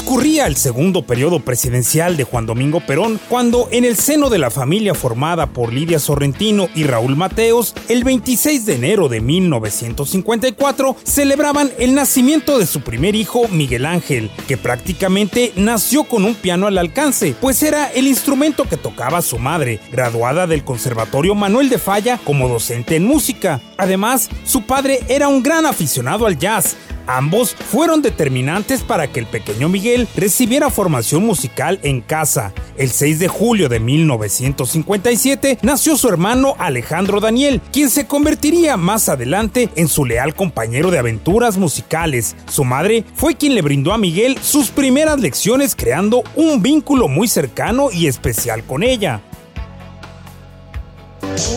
Transcurría el segundo periodo presidencial de Juan Domingo Perón cuando en el seno de la familia formada por Lidia Sorrentino y Raúl Mateos, el 26 de enero de 1954 celebraban el nacimiento de su primer hijo Miguel Ángel, que prácticamente nació con un piano al alcance, pues era el instrumento que tocaba su madre, graduada del Conservatorio Manuel de Falla como docente en música. Además, su padre era un gran aficionado al jazz, Ambos fueron determinantes para que el pequeño Miguel recibiera formación musical en casa. El 6 de julio de 1957 nació su hermano Alejandro Daniel, quien se convertiría más adelante en su leal compañero de aventuras musicales. Su madre fue quien le brindó a Miguel sus primeras lecciones creando un vínculo muy cercano y especial con ella.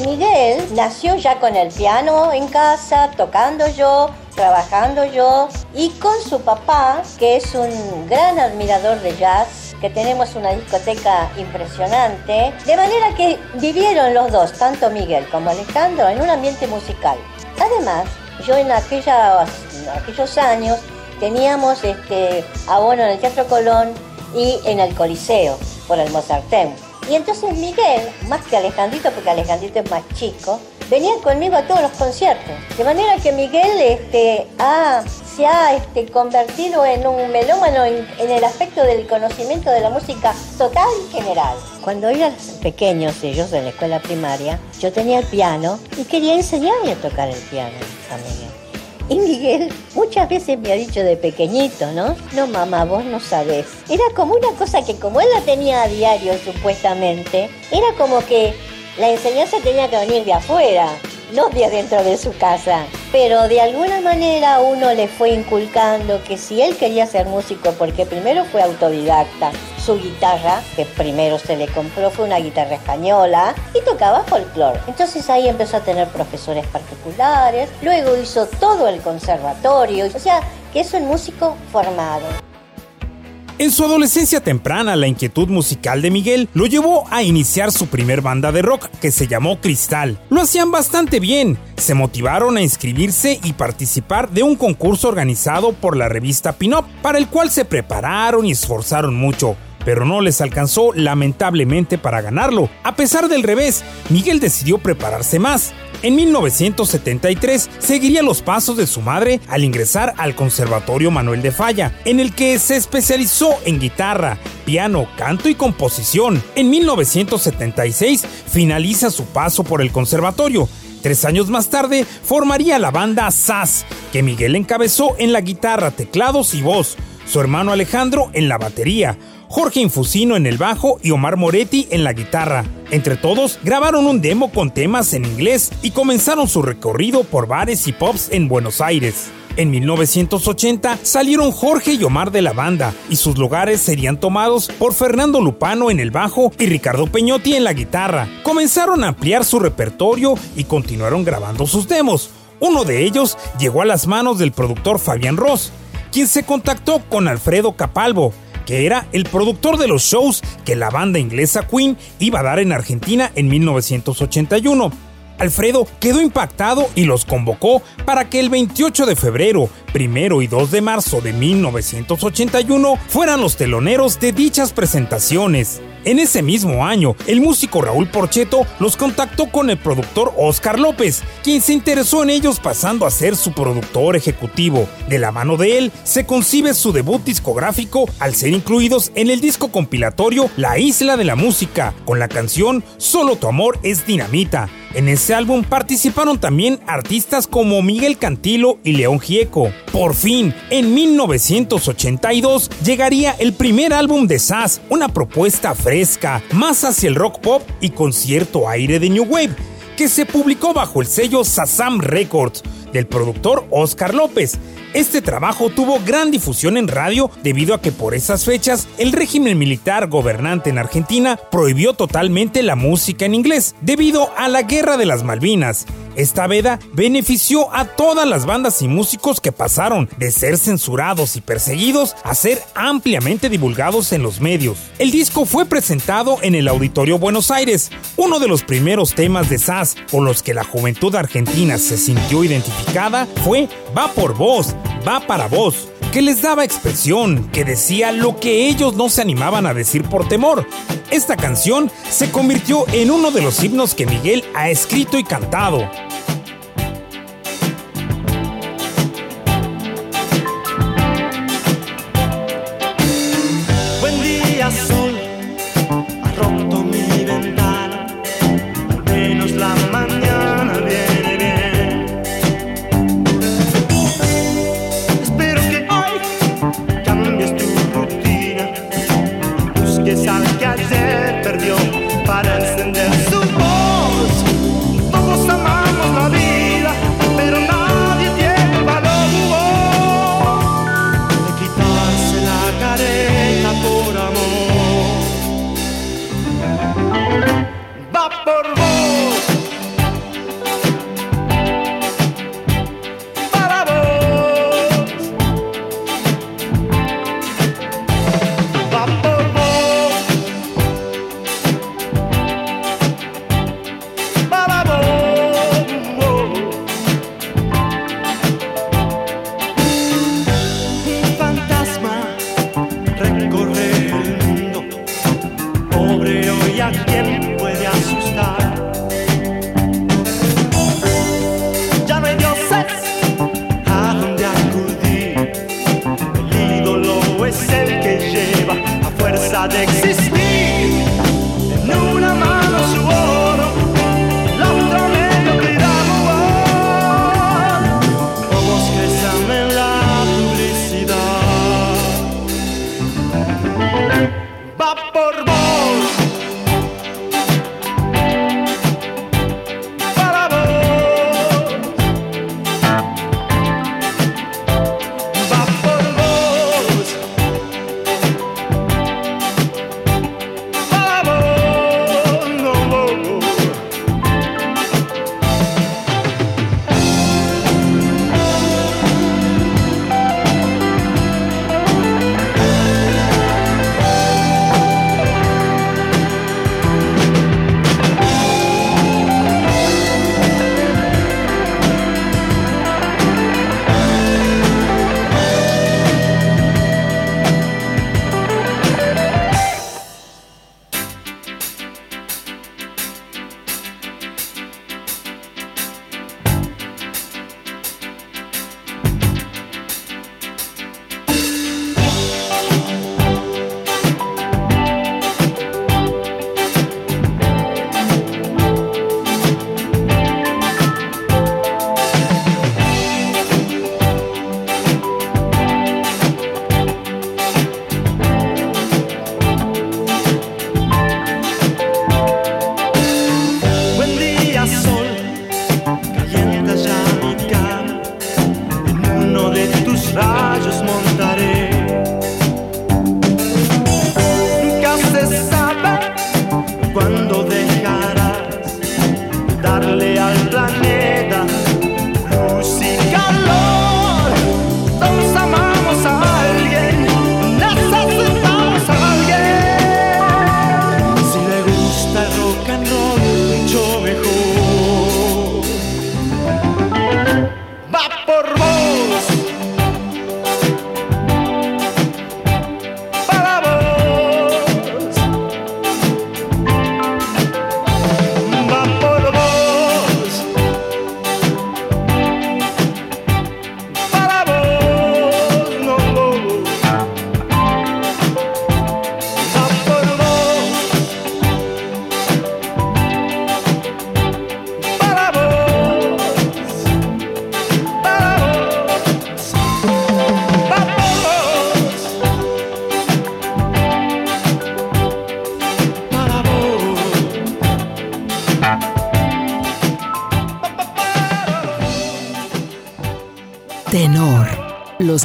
Miguel nació ya con el piano en casa, tocando yo, trabajando yo y con su papá, que es un gran admirador de jazz, que tenemos una discoteca impresionante, de manera que vivieron los dos, tanto Miguel como Alejandro, en un ambiente musical. Además, yo en aquellas- en aquellos años teníamos este, abono en el Teatro Colón y en el Coliseo, por el Mozarteum. Y entonces Miguel, más que Alejandrito, porque Alejandrito es más chico, venía conmigo a todos los conciertos. De manera que Miguel este, ha- se ha este, convertido en un melómano en, el aspecto del conocimiento de la música total y general. Cuando eran pequeños ellos en la escuela primaria, yo tenía el piano y quería enseñarle a tocar el piano a Miguel. Y Miguel muchas veces me ha dicho de pequeñito, ¿no? No, mamá, vos no sabés. Era como una cosa que como él la tenía a diario, supuestamente, era como que la enseñanza tenía que venir de afuera, no de adentro de su casa. Pero de alguna manera uno le fue inculcando que si él quería ser músico, porque primero fue autodidacta, su guitarra, que primero se le compró, fue una guitarra española y tocaba folclore. Entonces ahí empezó a tener profesores particulares, luego hizo todo el conservatorio, o sea, que es un músico formado. En su adolescencia temprana, la inquietud musical de Miguel lo llevó a iniciar su primer banda de rock que se llamó Cristal. Lo hacían bastante bien, se motivaron a inscribirse y participar de un concurso organizado por la revista Pinop, para el cual se prepararon y esforzaron mucho. Pero no les alcanzó lamentablemente para ganarlo. A pesar del revés, Miguel decidió prepararse más. En 1973 seguiría los pasos de su madre al ingresar al Conservatorio Manuel de Falla, en el que se especializó en guitarra, piano, canto y composición. En 1976 finaliza su paso por el conservatorio. Tres años más tarde formaría la banda SAS, que Miguel encabezó en la guitarra, teclados y voz, su hermano Alejandro en la batería, Jorge Infusino en el bajo y Omar Moretti en la guitarra. Entre todos grabaron un demo con temas en inglés y comenzaron su recorrido por bares y pubs en Buenos Aires. En 1980 salieron Jorge y Omar de la banda y sus lugares serían tomados por Fernando Lupano en el bajo y Ricardo Peñotti en la guitarra. Comenzaron a ampliar su repertorio y continuaron grabando sus demos. Uno de ellos llegó a las manos del productor Fabián Ross, quien se contactó con Alfredo Capalvo, que era el productor de los shows que la banda inglesa Queen iba a dar en Argentina en 1981. Alfredo quedó impactado y los convocó para que el 28 de febrero, primero y 2 de marzo de 1981 fueran los teloneros de dichas presentaciones. En ese mismo año, el músico Raúl Porcheto los contactó con el productor Oscar López, quien se interesó en ellos pasando a ser su productor ejecutivo. De la mano de él, se concibe su debut discográfico al ser incluidos en el disco compilatorio La Isla de la Música, con la canción Solo tu amor es dinamita. En ese álbum participaron también artistas como Miguel Cantilo y León Gieco. Por fin, en 1982 llegaría el primer álbum de Sass, una propuesta fresca, más hacia el rock pop y con cierto aire de New Wave, que se publicó bajo el sello Sasam Records. del productor Oscar López. Este trabajo tuvo gran difusión en radio debido a que por esas fechas el régimen militar gobernante en Argentina prohibió totalmente la música en inglés debido a la guerra de las Malvinas. Esta veda benefició a todas las bandas y músicos que pasaron de ser censurados y perseguidos a ser ampliamente divulgados en los medios. El disco fue presentado en el Auditorio Buenos Aires, uno de los primeros temas de SAS con los que la juventud argentina se sintió identificada fue Va por vos, va para vos, que les daba expresión, que decía lo que ellos no se animaban a decir por temor. Esta canción se convirtió en uno de los himnos que Miguel ha escrito y cantado.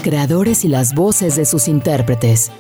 Creadores y las voces de sus intérpretes.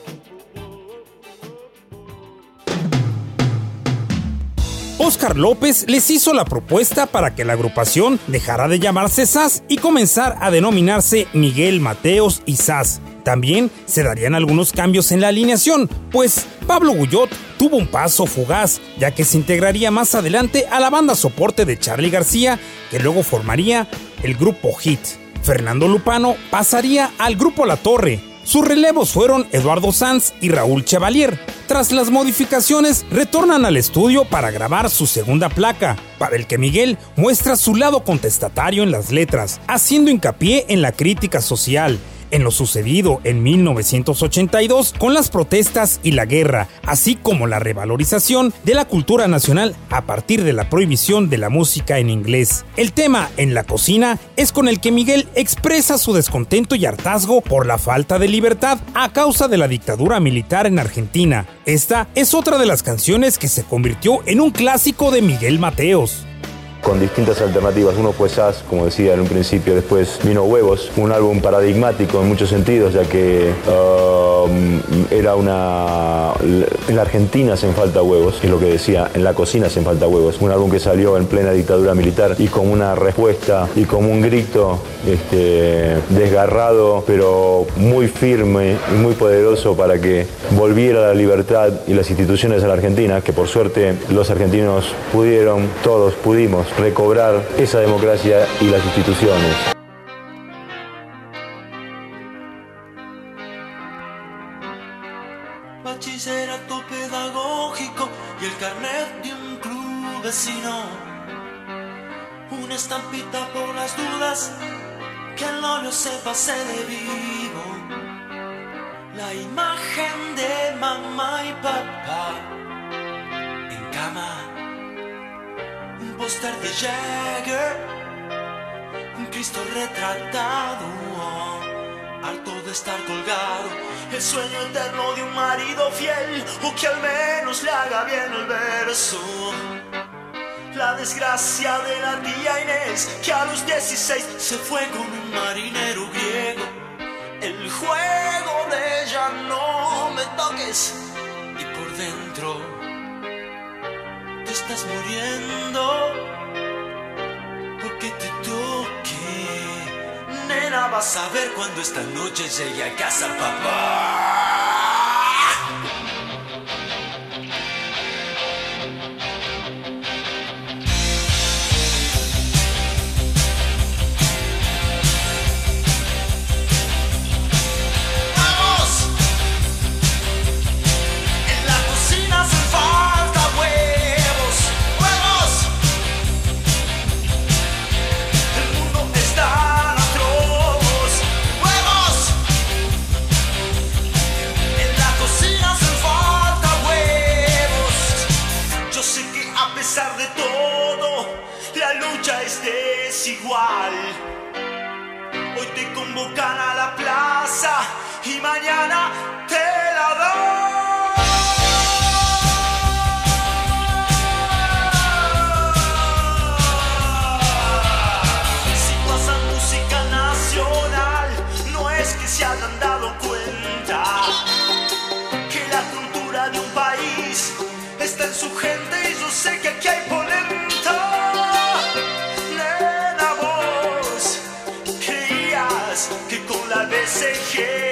Oscar López les hizo la propuesta para que la agrupación dejara de llamarse SAS y comenzar a denominarse Miguel Mateos y SAS. También se darían algunos cambios en la alineación, pues Pablo Guyot tuvo un paso fugaz, ya que se integraría más adelante a la banda soporte de Charlie García, que luego formaría el grupo Hit. Fernando Lupano pasaría al grupo La Torre. Sus relevos fueron Eduardo Sanz y Raúl Chevalier. Tras las modificaciones, retornan al estudio para grabar su segunda placa, para el que Miguel muestra su lado contestatario en las letras, haciendo hincapié en la crítica social en lo sucedido en 1982 con las protestas y la guerra, así como la revalorización de la cultura nacional a partir de la prohibición de la música en inglés. El tema en la cocina es con el que Miguel expresa su descontento y hartazgo por la falta de libertad a causa de la dictadura militar en Argentina. Esta es otra de las canciones que se convirtió en un clásico de Miguel Mateos con distintas alternativas. Uno fue SAS, como decía en un principio, después vino Huevos, un álbum paradigmático en muchos sentidos, ya que um, era una... En la Argentina hacen falta huevos, es lo que decía, en la cocina hacen falta huevos. Un álbum que salió en plena dictadura militar y con una respuesta y con un grito este, desgarrado, pero muy firme y muy poderoso para que volviera la libertad y las instituciones a la Argentina, que por suerte los argentinos pudieron, todos pudimos recobrar esa democracia y las instituciones. El sueño eterno de un marido fiel, o que al menos le haga bien el verso. La desgracia de la tía Inés, que a los 16 se fue con un marinero griego. El juego de ella no me toques, y por dentro estás muriendo porque te toque. Nena, vas a ver cuando esta noche llegue a casa, papá. Te convocan a la plaza y mañana te la doy. Si pasa música nacional, no es que se hayan dado cuenta que la cultura de un país está en su gente y yo sé que aquí hay La say yeah.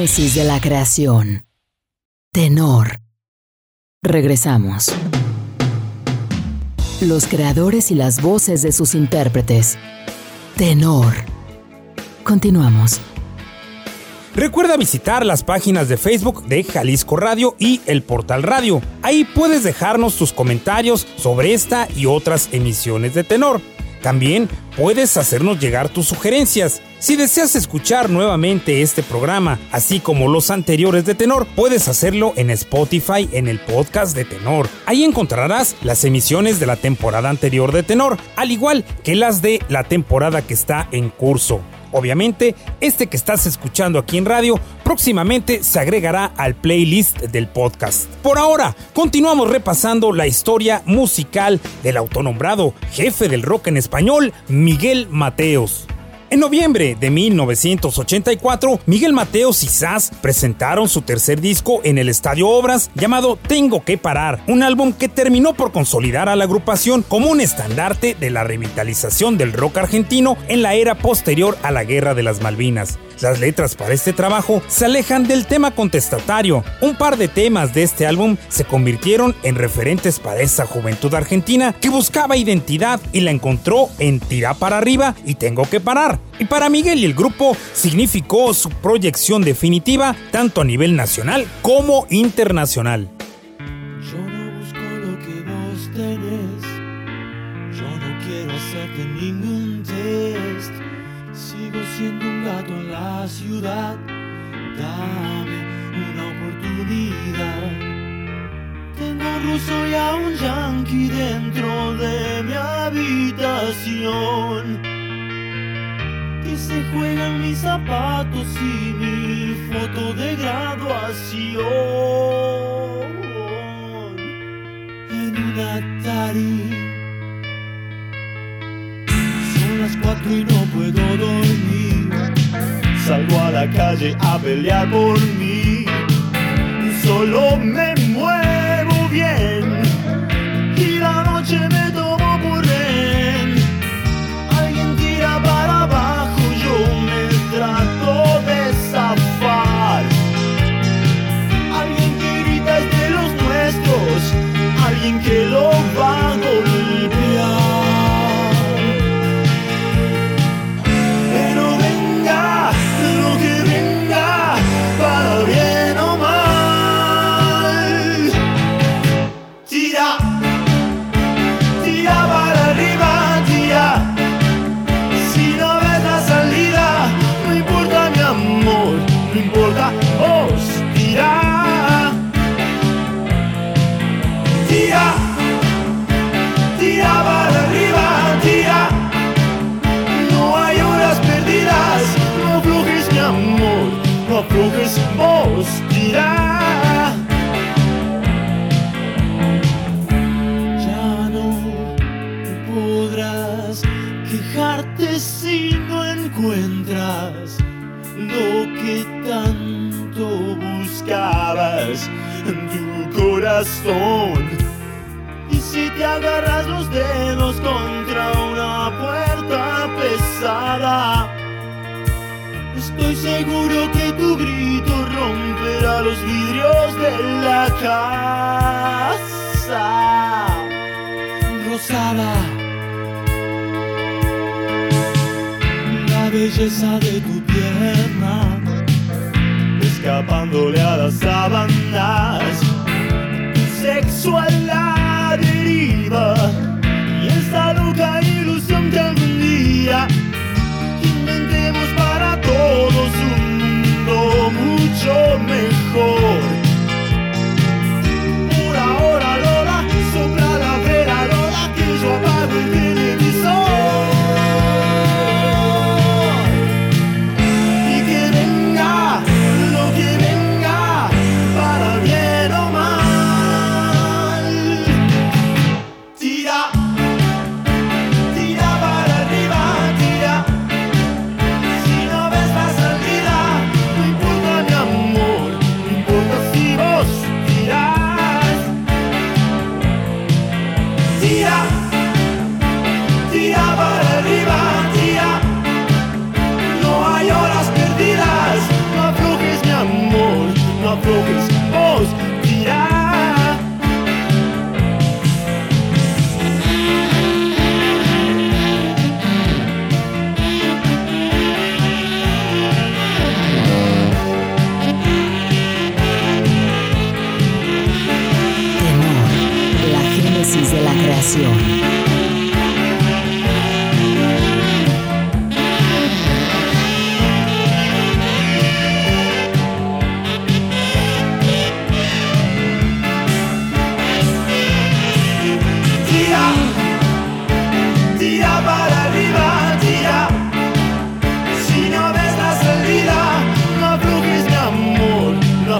De la creación. Tenor. Regresamos. Los creadores y las voces de sus intérpretes. Tenor. Continuamos. Recuerda visitar las páginas de Facebook de Jalisco Radio y el portal Radio. Ahí puedes dejarnos tus comentarios sobre esta y otras emisiones de tenor. También puedes hacernos llegar tus sugerencias. Si deseas escuchar nuevamente este programa, así como los anteriores de Tenor, puedes hacerlo en Spotify en el podcast de Tenor. Ahí encontrarás las emisiones de la temporada anterior de Tenor, al igual que las de la temporada que está en curso. Obviamente, este que estás escuchando aquí en radio próximamente se agregará al playlist del podcast. Por ahora, continuamos repasando la historia musical del autonombrado jefe del rock en español, Miguel Mateos. En noviembre de 1984, Miguel Mateos y Sass presentaron su tercer disco en el Estadio Obras llamado Tengo que parar, un álbum que terminó por consolidar a la agrupación como un estandarte de la revitalización del rock argentino en la era posterior a la Guerra de las Malvinas. Las letras para este trabajo se alejan del tema contestatario. Un par de temas de este álbum se convirtieron en referentes para esa juventud argentina que buscaba identidad y la encontró en Tira para arriba y Tengo que parar. Y para Miguel y el grupo significó su proyección definitiva tanto a nivel nacional como internacional. Ciudad. Dame una oportunidad. Tengo ruso y a un yankee dentro de mi habitación. Que se juegan mis zapatos y mi foto de graduación en un Atari. Son las cuatro y no puedo dormir. Salgo a la calle a pelear por mí. Solo me muevo bien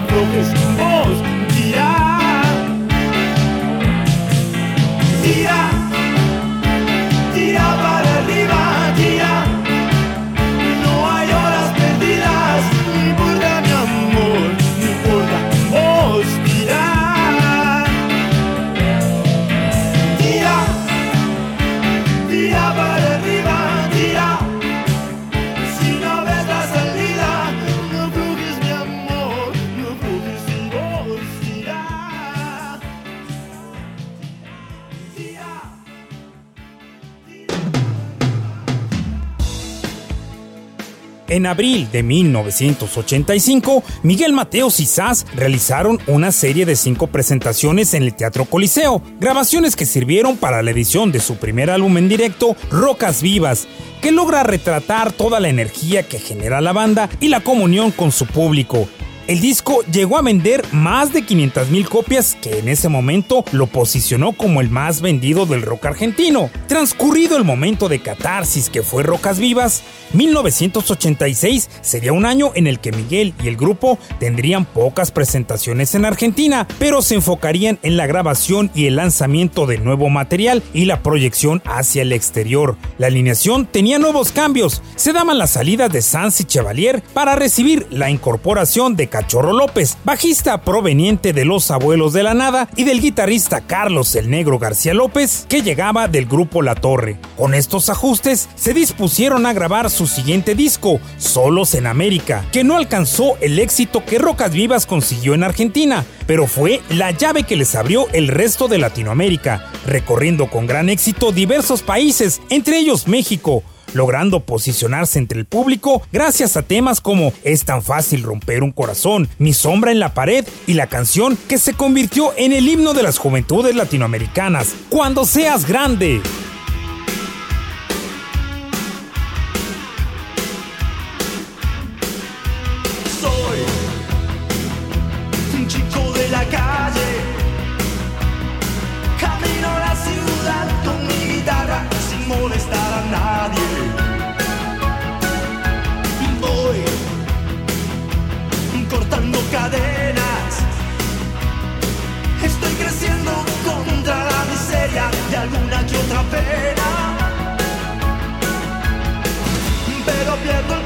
focus. En abril de 1985, Miguel Mateos y Sass realizaron una serie de cinco presentaciones en el Teatro Coliseo, grabaciones que sirvieron para la edición de su primer álbum en directo, Rocas Vivas, que logra retratar toda la energía que genera la banda y la comunión con su público. El disco llegó a vender más de 500.000 copias que en ese momento lo posicionó como el más vendido del rock argentino. Transcurrido el momento de catarsis que fue Rocas Vivas, 1986 sería un año en el que Miguel y el grupo tendrían pocas presentaciones en Argentina, pero se enfocarían en la grabación y el lanzamiento de nuevo material y la proyección hacia el exterior. La alineación tenía nuevos cambios, se daban las salidas de Sanz y Chevalier para recibir la incorporación de Chorro López, bajista proveniente de Los Abuelos de la Nada y del guitarrista Carlos el Negro García López, que llegaba del grupo La Torre. Con estos ajustes, se dispusieron a grabar su siguiente disco, Solos en América, que no alcanzó el éxito que Rocas Vivas consiguió en Argentina, pero fue la llave que les abrió el resto de Latinoamérica, recorriendo con gran éxito diversos países, entre ellos México, logrando posicionarse entre el público gracias a temas como Es tan fácil romper un corazón, Mi sombra en la pared y la canción que se convirtió en el himno de las juventudes latinoamericanas, Cuando seas grande. Pero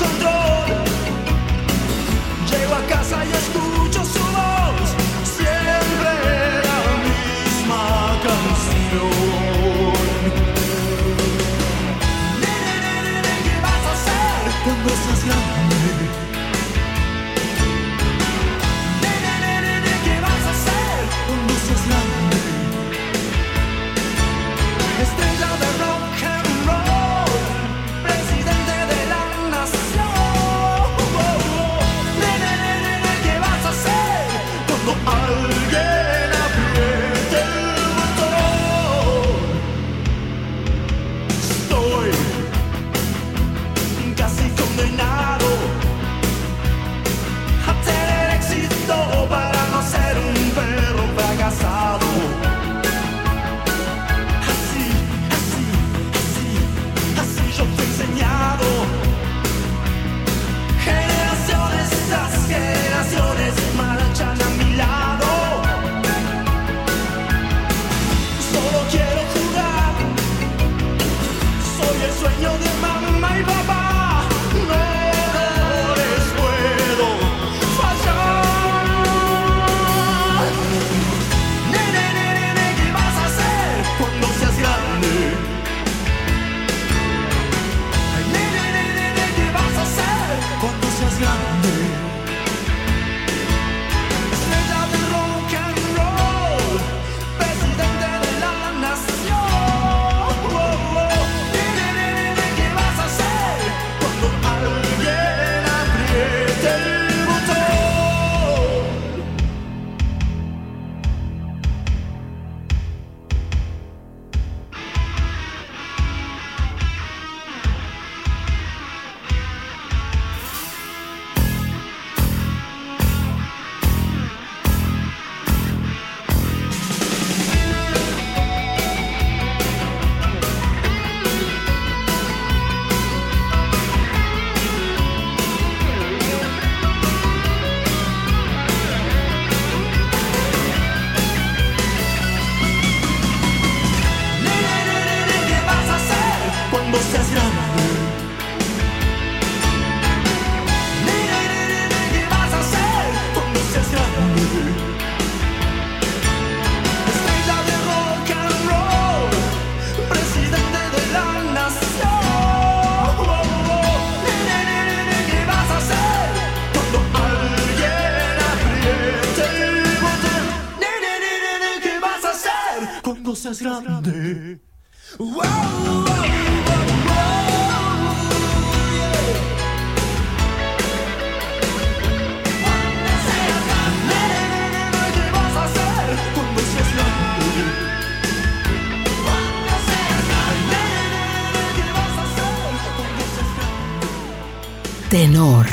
Tenor,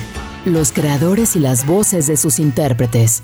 los creadores y las voces de sus intérpretes.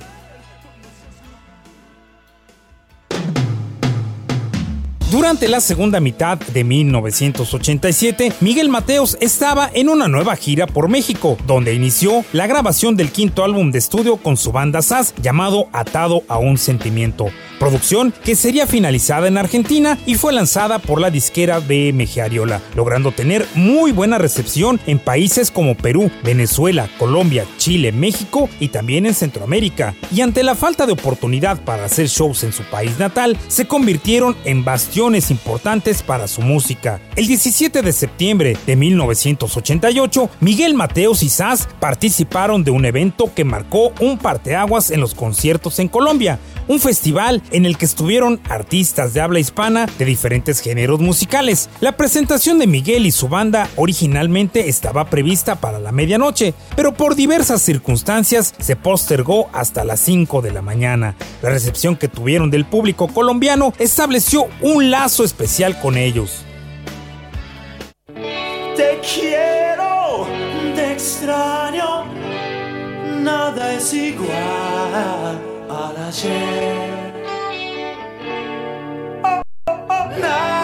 Durante la segunda mitad de 1987, Miguel Mateos estaba en una nueva gira por México, donde inició la grabación del quinto álbum de estudio con su banda SAS llamado Atado a un Sentimiento, producción que sería finalizada en Argentina y fue lanzada por la disquera BMG Ariola, logrando tener muy buena recepción en países como Perú, Venezuela, Colombia, Chile, México y también en Centroamérica. Y ante la falta de oportunidad para hacer shows en su país natal, se convirtieron en bastiones importantes para su música. El 17 de septiembre de 1988, Miguel Mateos y Sass participaron de un evento que marcó un parteaguas en los conciertos en Colombia, un festival en el que estuvieron artistas de habla hispana de diferentes géneros musicales. La presentación de Miguel y su banda originalmente estaba prevista para la medianoche, pero por diversas circunstancias se postergó hasta las 5 de la mañana. La recepción que tuvieron del público colombiano estableció un especial con ellos. Te quiero, te extraño, nada es igual al ayer. Oh, oh, oh, nada,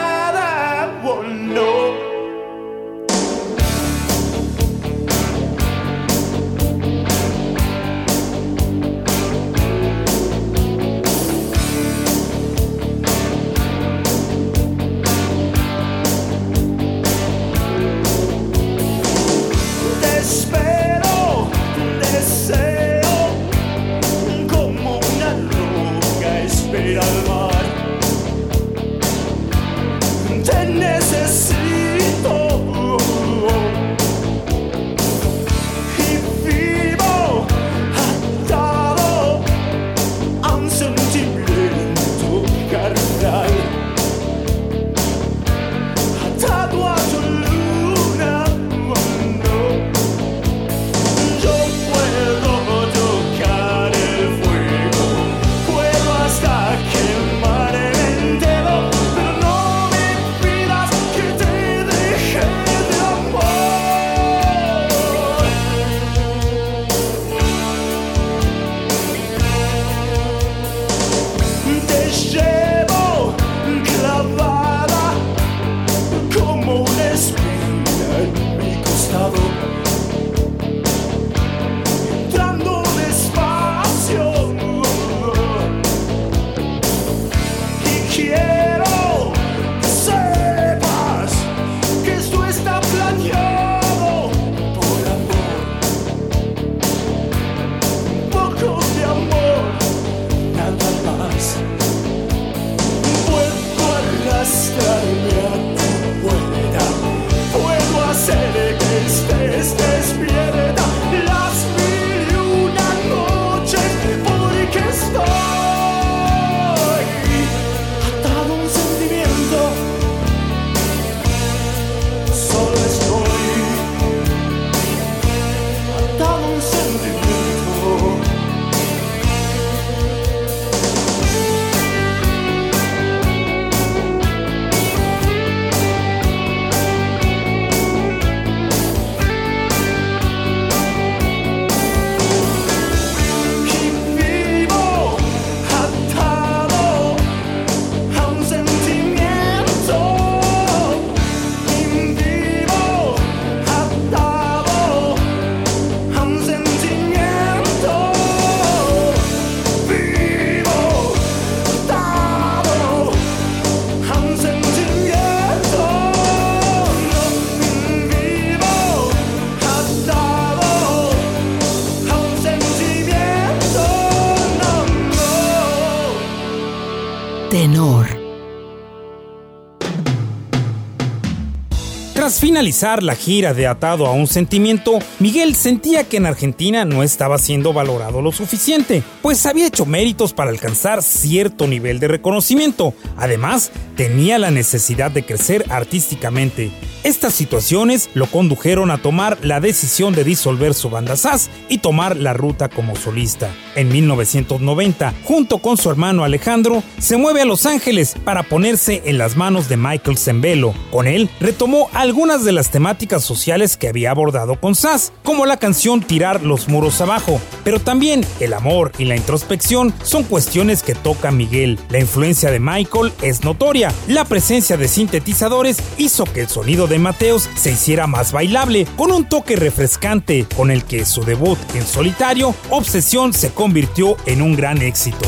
finalizar la gira de Atado a un Sentimiento, Miguel sentía que en Argentina no estaba siendo valorado lo suficiente, pues había hecho méritos para alcanzar cierto nivel de reconocimiento. Además, tenía la necesidad de crecer artísticamente. Estas situaciones lo condujeron a tomar la decisión de disolver su banda SAS y tomar la ruta como solista. En 1990, junto con su hermano Alejandro, se mueve a Los Ángeles para ponerse en las manos de Michael Zembelo. Con él retomó algunas de las temáticas sociales que había abordado con SAS, como la canción Tirar los muros abajo, pero también el amor y la introspección son cuestiones que toca Miguel. La influencia de Michael es notoria. La presencia de sintetizadores hizo que el sonido de Mateos se hiciera más bailable, con un toque refrescante con el que su debut en solitario, Obsesión, se convirtió en un gran éxito.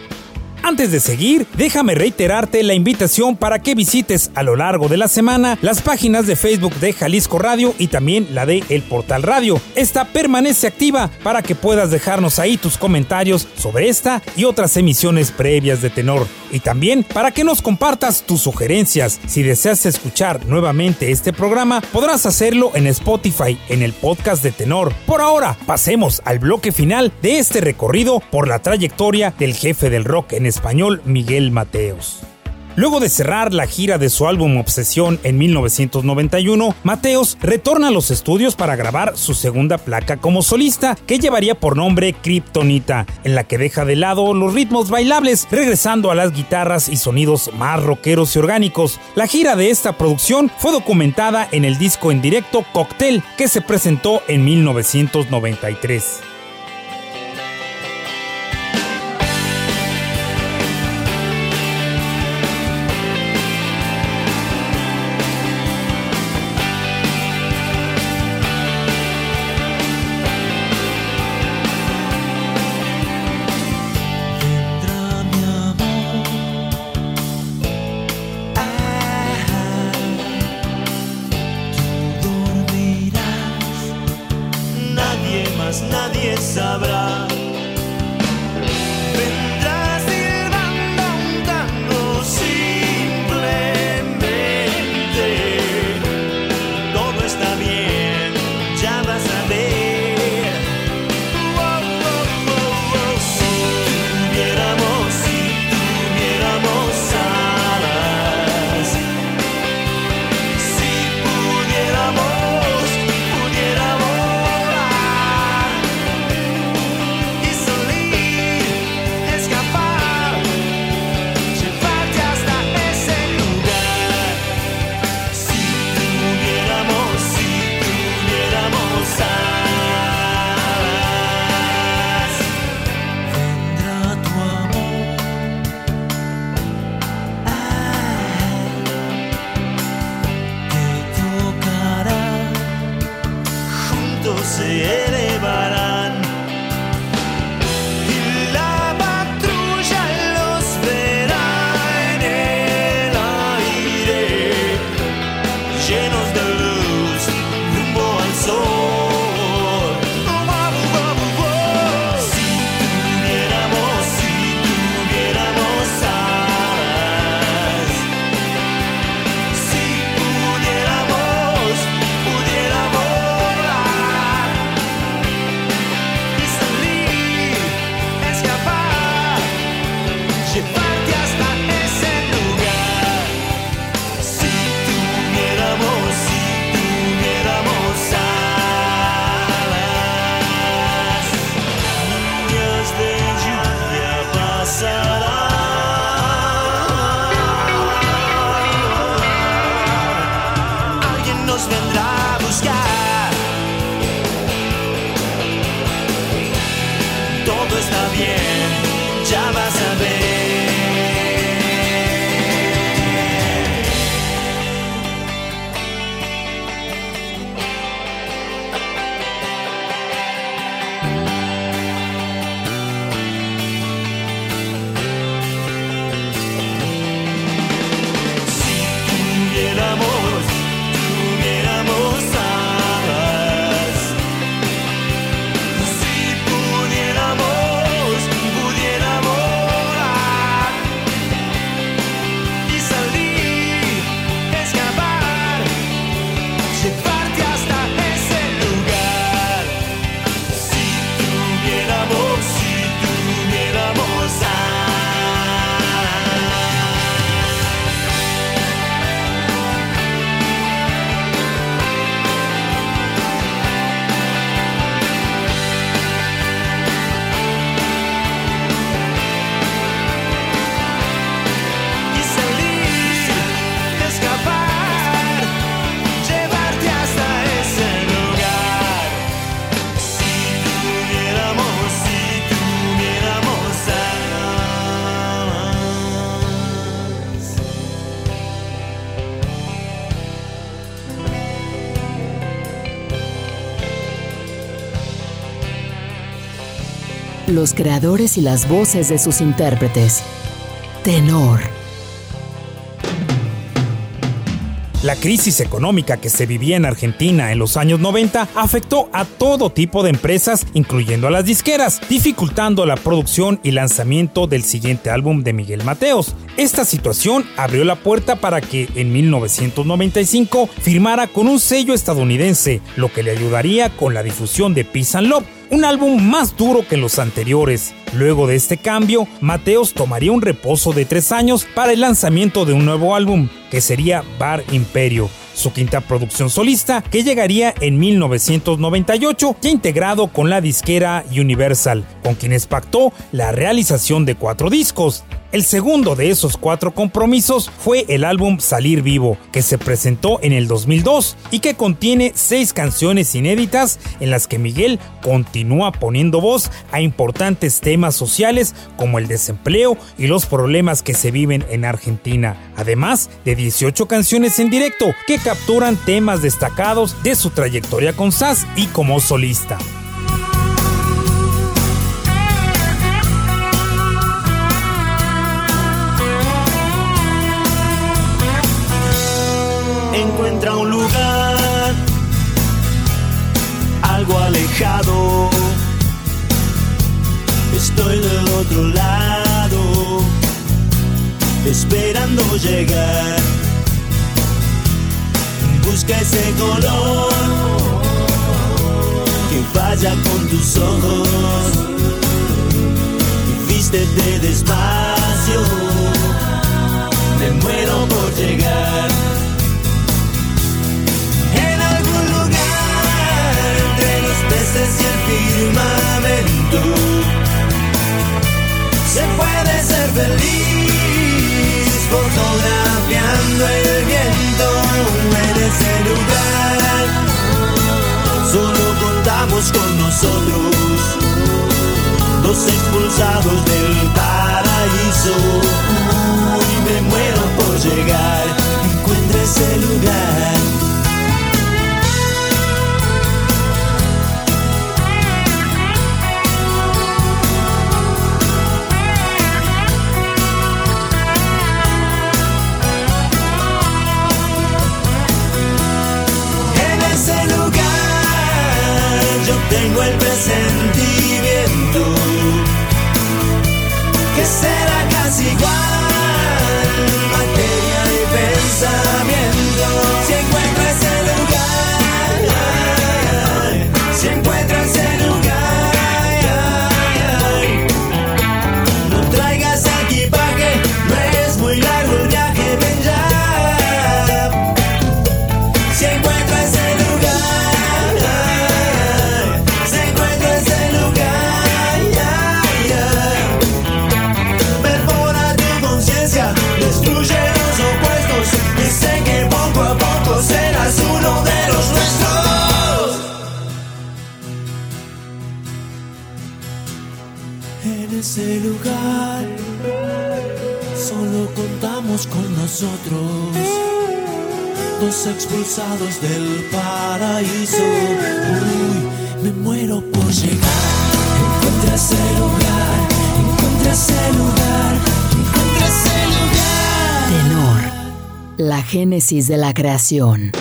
Antes de seguir, déjame reiterarte la invitación para que visites a lo largo de la semana las páginas de Facebook de Jalisco Radio y también la de El Portal Radio. Esta permanece activa para que puedas dejarnos ahí tus comentarios sobre esta y otras emisiones previas de Tenor. Y también para que nos compartas tus sugerencias. Si deseas escuchar nuevamente este programa, podrás hacerlo en Spotify, en el podcast de Tenor. Por ahora, pasemos al bloque final de este recorrido por la trayectoria del jefe del rock en español, Miguel Mateos. Luego de cerrar la gira de su álbum Obsesión en 1991, Mateos retorna a los estudios para grabar su segunda placa como solista, que llevaría por nombre Kryptonita, en la que deja de lado los ritmos bailables, regresando a las guitarras y sonidos más rockeros y orgánicos. La gira de esta producción fue documentada en el disco en directo Cocktail, que se presentó en 1993. Los creadores y las voces de sus intérpretes. Tenor. La crisis económica que se vivía en Argentina en los años 90 afectó a todo tipo de empresas, incluyendo a las disqueras, dificultando la producción y lanzamiento del siguiente álbum de Miguel Mateos. Esta situación abrió la puerta para que en 1995 firmara con un sello estadounidense, lo que le ayudaría con la difusión de Peace and Love, un álbum más duro que los anteriores. Luego de este cambio, Mateos tomaría un reposo de tres años para el lanzamiento de un nuevo álbum, que sería Bar Imperio su quinta producción solista, que llegaría en 1998, ya integrado con la disquera Universal, con quienes pactó la realización de cuatro discos. El segundo de esos cuatro compromisos fue el álbum Salir Vivo, que se presentó en el 2002 y que contiene seis canciones inéditas en las que Miguel continúa poniendo voz a importantes temas sociales como el desempleo y los problemas que se viven en Argentina, además de 18 canciones en directo que capturan temas destacados de su trayectoria con SAS y como solista. Algo alejado. Estoy del otro lado, esperando llegar. Busca ese color que vaya con tus ojos. Vístete despacio, me muero por llegar. Y el firmamento. Se puede ser feliz fotografiando el viento en ese lugar. Solo contamos con nosotros, dos expulsados del paraíso. Y me muero por llegar, encuentre ese lugar. De la creación.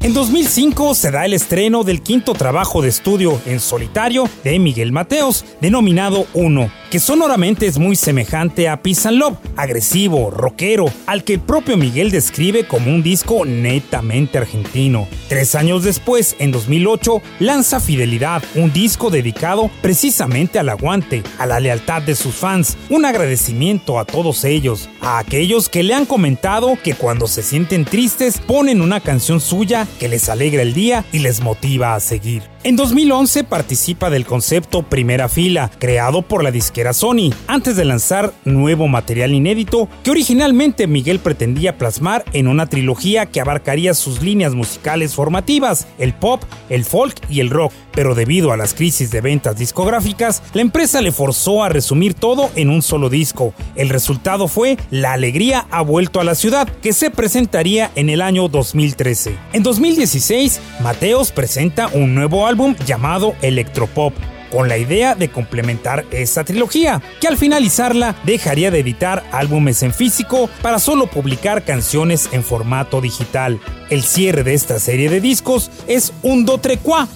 En 2005 se da el estreno del quinto trabajo de estudio en solitario de Miguel Mateos, denominado Uno, que sonoramente es muy semejante a Peace Love, agresivo, rockero, al que el propio Miguel describe como un disco netamente argentino. Tres años después, en 2008, lanza Fidelidad, un disco dedicado precisamente al aguante, a la lealtad de sus fans, un agradecimiento a todos ellos, a aquellos que le han comentado que cuando se sienten tristes ponen una canción suya que les alegra el día y les motiva a seguir. En 2011 participa del concepto Primera Fila, creado por la disquera Sony, antes de lanzar nuevo material inédito que originalmente Miguel pretendía plasmar en una trilogía que abarcaría sus líneas musicales formativas, el pop, el folk y el rock, pero debido a las crisis de ventas discográficas, la empresa le forzó a resumir todo en un solo disco. El resultado fue La Alegría ha vuelto a la ciudad, que se presentaría en el año 2013. En 2016, Mateos presenta un nuevo álbum llamado Electropop, con la idea de complementar esta trilogía, que al finalizarla dejaría de editar álbumes en físico para solo publicar canciones en formato digital. El cierre de esta serie de discos es un Do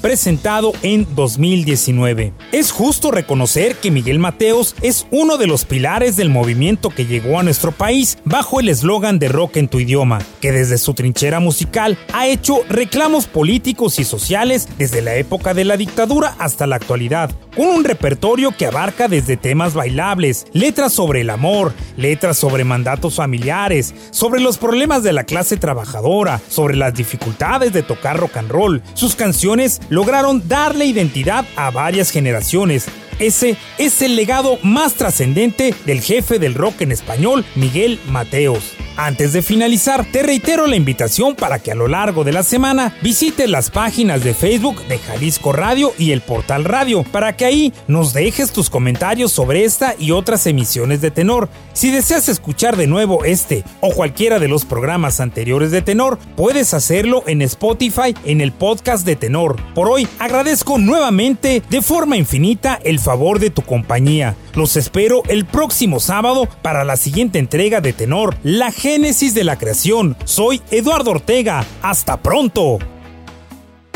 presentado en 2019. Es justo reconocer que Miguel Mateos es uno de los pilares del movimiento que llegó a nuestro país bajo el eslogan de rock en tu idioma, que desde su trinchera musical ha hecho reclamos políticos y sociales desde la época de la dictadura hasta la actualidad, con un repertorio que abarca desde temas bailables, letras sobre el amor, letras sobre mandatos familiares, sobre los problemas de la clase trabajadora, las dificultades de tocar rock and roll. Sus canciones lograron darle identidad a varias generaciones, ese es el legado más trascendente del jefe del rock en español, Miguel Mateos. Antes de finalizar, te reitero la invitación para que a lo largo de la semana visites las páginas de Facebook de Jalisco Radio y el portal Radio, para que ahí nos dejes tus comentarios sobre esta y otras emisiones de Tenor. Si deseas escuchar de nuevo este o cualquiera de los programas anteriores de Tenor, puedes hacerlo en Spotify en el podcast de Tenor. Por hoy agradezco nuevamente de forma infinita el favor de tu compañía. Los espero el próximo sábado para la siguiente entrega de Tenor, la génesis de la creación. Soy Eduardo Ortega. Hasta pronto.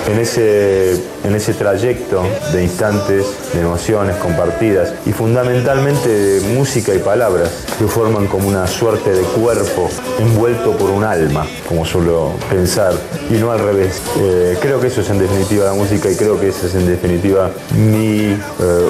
En ese, en ese trayecto de instantes, de emociones compartidas y fundamentalmente de música y palabras que forman como una suerte de cuerpo envuelto por un alma, como suelo pensar, y no al revés. Eh, creo que eso es en definitiva la música y creo que ese es en definitiva mi eh,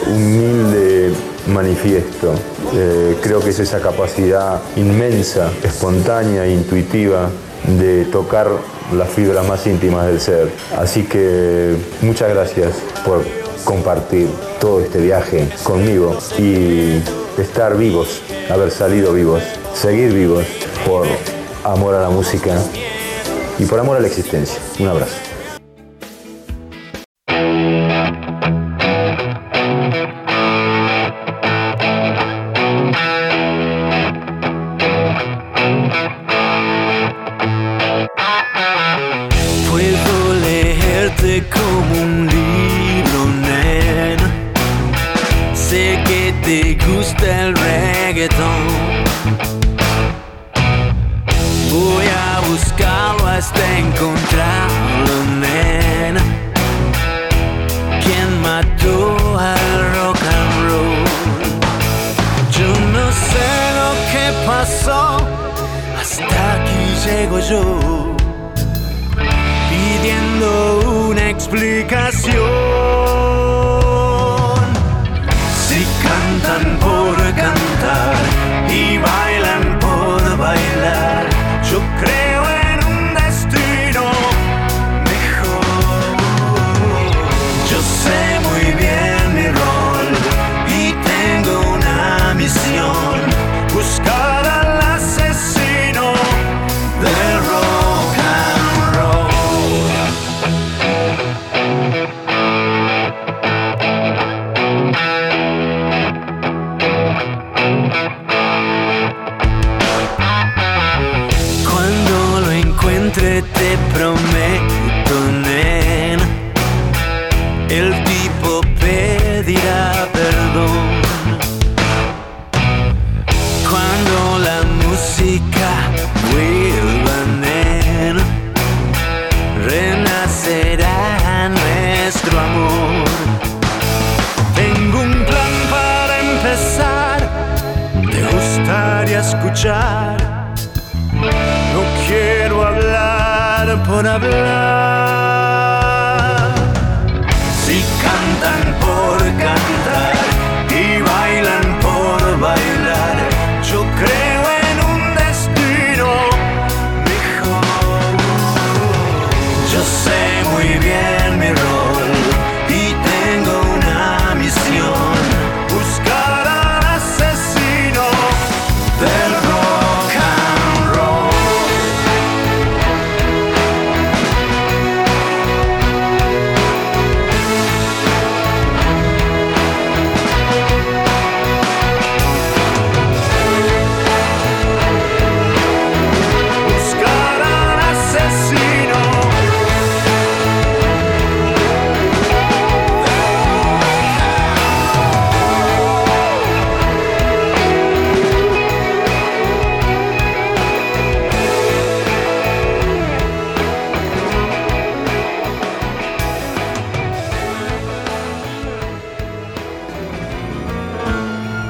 humilde manifiesto. Eh, creo que es esa capacidad inmensa, espontánea e intuitiva de tocar las fibras más íntimas del ser. Así que muchas gracias por compartir todo este viaje conmigo y estar vivos, haber salido vivos, seguir vivos por amor a la música y por amor a la existencia. Un abrazo.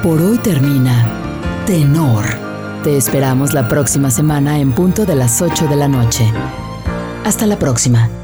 Por hoy termina Tenor. Te esperamos la próxima semana en punto de las 8 de la noche. Hasta la próxima.